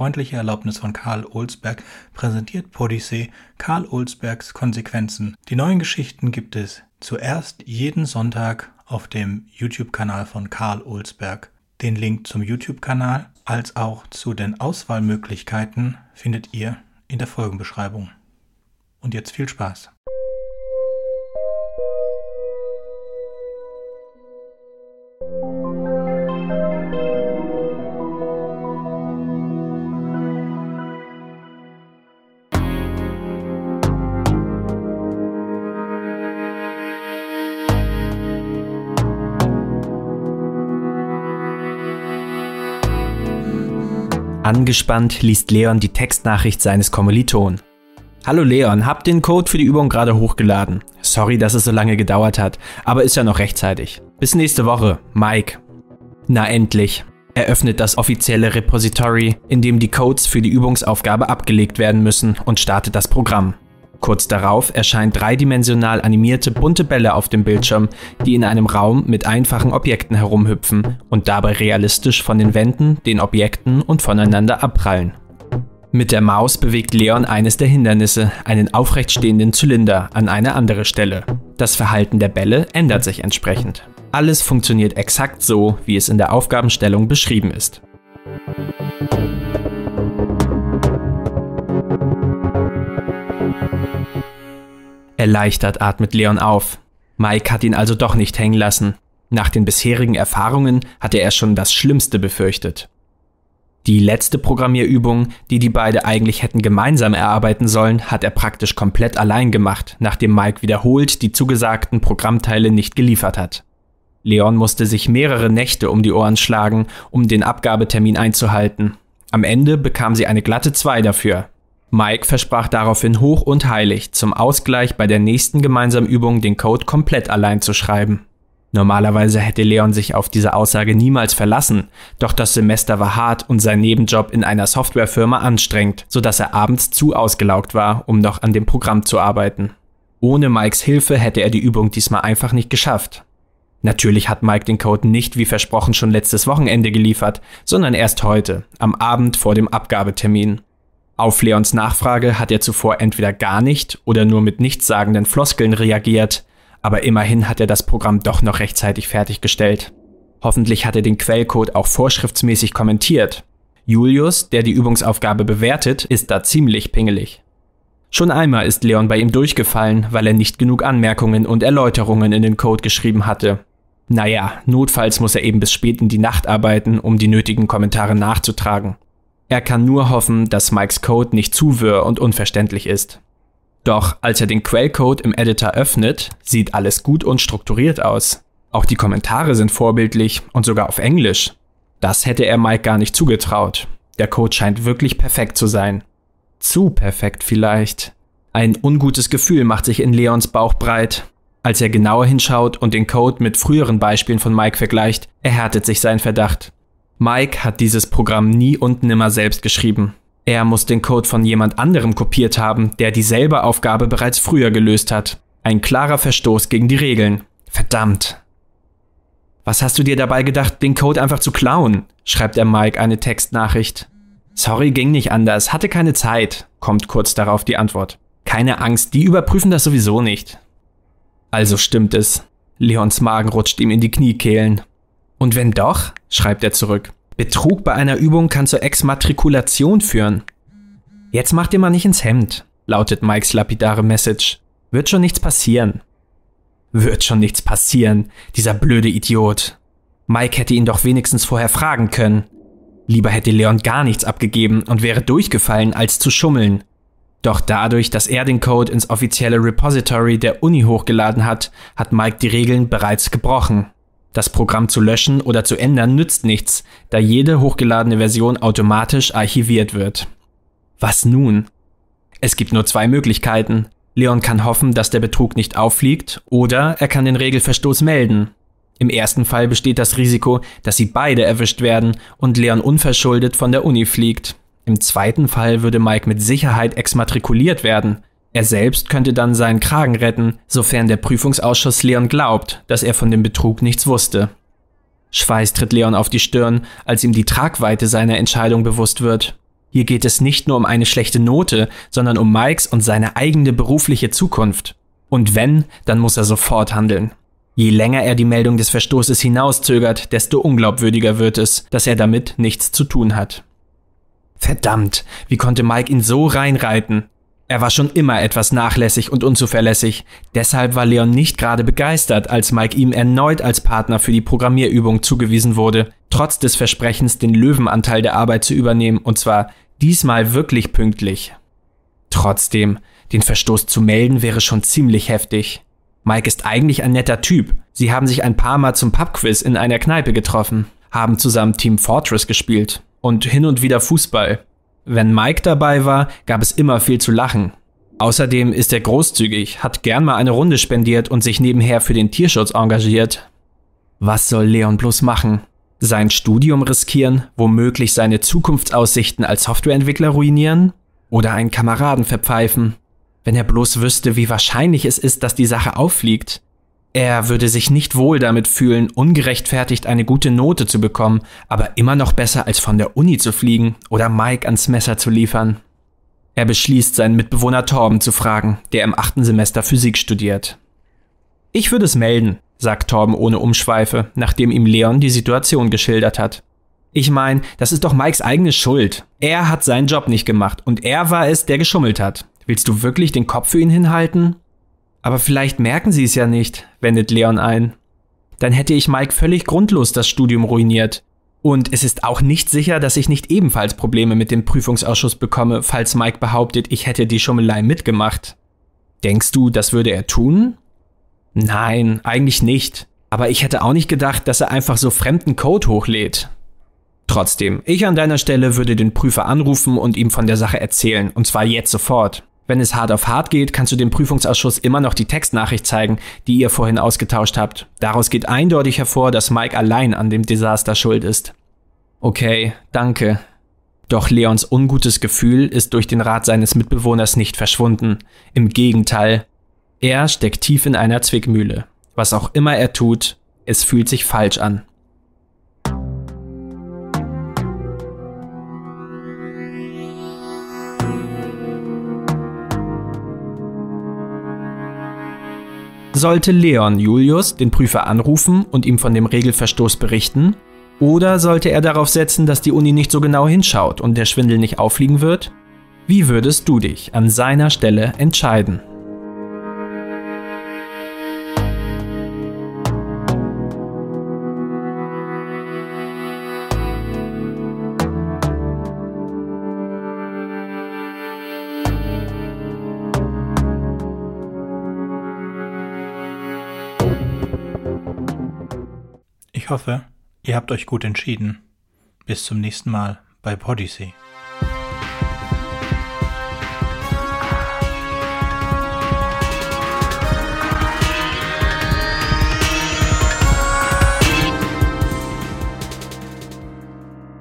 freundliche Erlaubnis von Karl Olsberg präsentiert Podyssee Karl Olsbergs Konsequenzen. Die neuen Geschichten gibt es zuerst jeden Sonntag auf dem YouTube-Kanal von Karl Olsberg. Den Link zum YouTube-Kanal als auch zu den Auswahlmöglichkeiten findet ihr in der Folgenbeschreibung. Und jetzt viel Spaß! Angespannt liest Leon die Textnachricht seines Kommilitonen. Hallo Leon, hab den Code für die Übung gerade hochgeladen. Sorry, dass es so lange gedauert hat, aber ist ja noch rechtzeitig. Bis nächste Woche, Mike. Na endlich. Er öffnet das offizielle Repository, in dem die Codes für die Übungsaufgabe abgelegt werden müssen und startet das Programm. Kurz darauf erscheinen dreidimensional animierte bunte Bälle auf dem Bildschirm, die in einem Raum mit einfachen Objekten herumhüpfen und dabei realistisch von den Wänden, den Objekten und voneinander abprallen. Mit der Maus bewegt Leon eines der Hindernisse, einen aufrechtstehenden Zylinder, an eine andere Stelle. Das Verhalten der Bälle ändert sich entsprechend. Alles funktioniert exakt so, wie es in der Aufgabenstellung beschrieben ist. Erleichtert atmet Leon auf. Mike hat ihn also doch nicht hängen lassen. Nach den bisherigen Erfahrungen hatte er schon das Schlimmste befürchtet. Die letzte Programmierübung, die die beide eigentlich hätten gemeinsam erarbeiten sollen, hat er praktisch komplett allein gemacht, nachdem Mike wiederholt die zugesagten Programmteile nicht geliefert hat. Leon musste sich mehrere Nächte um die Ohren schlagen, um den Abgabetermin einzuhalten. Am Ende bekam sie eine glatte 2 dafür. Mike versprach daraufhin hoch und heilig, zum Ausgleich bei der nächsten gemeinsamen Übung den Code komplett allein zu schreiben. Normalerweise hätte Leon sich auf diese Aussage niemals verlassen, doch das Semester war hart und sein Nebenjob in einer Softwarefirma anstrengend, sodass er abends zu ausgelaugt war, um noch an dem Programm zu arbeiten. Ohne Mikes Hilfe hätte er die Übung diesmal einfach nicht geschafft. Natürlich hat Mike den Code nicht wie versprochen schon letztes Wochenende geliefert, sondern erst heute, am Abend vor dem Abgabetermin. Auf Leons Nachfrage hat er zuvor entweder gar nicht oder nur mit nichtssagenden Floskeln reagiert, aber immerhin hat er das Programm doch noch rechtzeitig fertiggestellt. Hoffentlich hat er den Quellcode auch vorschriftsmäßig kommentiert. Julius, der die Übungsaufgabe bewertet, ist da ziemlich pingelig. Schon einmal ist Leon bei ihm durchgefallen, weil er nicht genug Anmerkungen und Erläuterungen in den Code geschrieben hatte. Naja, notfalls muss er eben bis spät in die Nacht arbeiten, um die nötigen Kommentare nachzutragen. Er kann nur hoffen, dass Mikes Code nicht zu wirr und unverständlich ist. Doch als er den Quellcode im Editor öffnet, sieht alles gut und strukturiert aus. Auch die Kommentare sind vorbildlich und sogar auf Englisch. Das hätte er Mike gar nicht zugetraut. Der Code scheint wirklich perfekt zu sein. Zu perfekt vielleicht. Ein ungutes Gefühl macht sich in Leons Bauch breit. Als er genauer hinschaut und den Code mit früheren Beispielen von Mike vergleicht, erhärtet sich sein Verdacht. Mike hat dieses Programm nie und nimmer selbst geschrieben. Er muss den Code von jemand anderem kopiert haben, der dieselbe Aufgabe bereits früher gelöst hat. Ein klarer Verstoß gegen die Regeln. Verdammt. Was hast du dir dabei gedacht, den Code einfach zu klauen? schreibt er Mike eine Textnachricht. Sorry, ging nicht anders, hatte keine Zeit, kommt kurz darauf die Antwort. Keine Angst, die überprüfen das sowieso nicht. Also stimmt es. Leons Magen rutscht ihm in die Kniekehlen. Und wenn doch, schreibt er zurück, Betrug bei einer Übung kann zur Exmatrikulation führen. Jetzt mach dir mal nicht ins Hemd, lautet Mikes lapidare Message. Wird schon nichts passieren. Wird schon nichts passieren, dieser blöde Idiot. Mike hätte ihn doch wenigstens vorher fragen können. Lieber hätte Leon gar nichts abgegeben und wäre durchgefallen, als zu schummeln. Doch dadurch, dass er den Code ins offizielle Repository der Uni hochgeladen hat, hat Mike die Regeln bereits gebrochen. Das Programm zu löschen oder zu ändern nützt nichts, da jede hochgeladene Version automatisch archiviert wird. Was nun? Es gibt nur zwei Möglichkeiten. Leon kann hoffen, dass der Betrug nicht auffliegt, oder er kann den Regelverstoß melden. Im ersten Fall besteht das Risiko, dass sie beide erwischt werden und Leon unverschuldet von der Uni fliegt. Im zweiten Fall würde Mike mit Sicherheit exmatrikuliert werden, er selbst könnte dann seinen Kragen retten, sofern der Prüfungsausschuss Leon glaubt, dass er von dem Betrug nichts wusste. Schweiß tritt Leon auf die Stirn, als ihm die Tragweite seiner Entscheidung bewusst wird. Hier geht es nicht nur um eine schlechte Note, sondern um Mikes und seine eigene berufliche Zukunft. Und wenn, dann muss er sofort handeln. Je länger er die Meldung des Verstoßes hinauszögert, desto unglaubwürdiger wird es, dass er damit nichts zu tun hat. Verdammt, wie konnte Mike ihn so reinreiten? Er war schon immer etwas nachlässig und unzuverlässig. Deshalb war Leon nicht gerade begeistert, als Mike ihm erneut als Partner für die Programmierübung zugewiesen wurde, trotz des Versprechens, den Löwenanteil der Arbeit zu übernehmen, und zwar diesmal wirklich pünktlich. Trotzdem, den Verstoß zu melden wäre schon ziemlich heftig. Mike ist eigentlich ein netter Typ. Sie haben sich ein paar Mal zum Pubquiz in einer Kneipe getroffen, haben zusammen Team Fortress gespielt und hin und wieder Fußball. Wenn Mike dabei war, gab es immer viel zu lachen. Außerdem ist er großzügig, hat gern mal eine Runde spendiert und sich nebenher für den Tierschutz engagiert. Was soll Leon bloß machen? Sein Studium riskieren, womöglich seine Zukunftsaussichten als Softwareentwickler ruinieren? Oder einen Kameraden verpfeifen? Wenn er bloß wüsste, wie wahrscheinlich es ist, dass die Sache auffliegt. Er würde sich nicht wohl damit fühlen, ungerechtfertigt eine gute Note zu bekommen, aber immer noch besser als von der Uni zu fliegen oder Mike ans Messer zu liefern. Er beschließt, seinen Mitbewohner Torben zu fragen, der im achten Semester Physik studiert. Ich würde es melden, sagt Torben ohne Umschweife, nachdem ihm Leon die Situation geschildert hat. Ich meine, das ist doch Mikes eigene Schuld. Er hat seinen Job nicht gemacht und er war es, der geschummelt hat. Willst du wirklich den Kopf für ihn hinhalten? Aber vielleicht merken sie es ja nicht, wendet Leon ein. Dann hätte ich Mike völlig grundlos das Studium ruiniert. Und es ist auch nicht sicher, dass ich nicht ebenfalls Probleme mit dem Prüfungsausschuss bekomme, falls Mike behauptet, ich hätte die Schummelei mitgemacht. Denkst du, das würde er tun? Nein, eigentlich nicht. Aber ich hätte auch nicht gedacht, dass er einfach so fremden Code hochlädt. Trotzdem, ich an deiner Stelle würde den Prüfer anrufen und ihm von der Sache erzählen, und zwar jetzt sofort. Wenn es hart auf hart geht, kannst du dem Prüfungsausschuss immer noch die Textnachricht zeigen, die ihr vorhin ausgetauscht habt. Daraus geht eindeutig hervor, dass Mike allein an dem Desaster schuld ist. Okay, danke. Doch Leons ungutes Gefühl ist durch den Rat seines Mitbewohners nicht verschwunden. Im Gegenteil. Er steckt tief in einer Zwickmühle. Was auch immer er tut, es fühlt sich falsch an. Sollte Leon Julius den Prüfer anrufen und ihm von dem Regelverstoß berichten? Oder sollte er darauf setzen, dass die Uni nicht so genau hinschaut und der Schwindel nicht auffliegen wird? Wie würdest du dich an seiner Stelle entscheiden? Ich hoffe, ihr habt euch gut entschieden. Bis zum nächsten Mal bei Podyssey.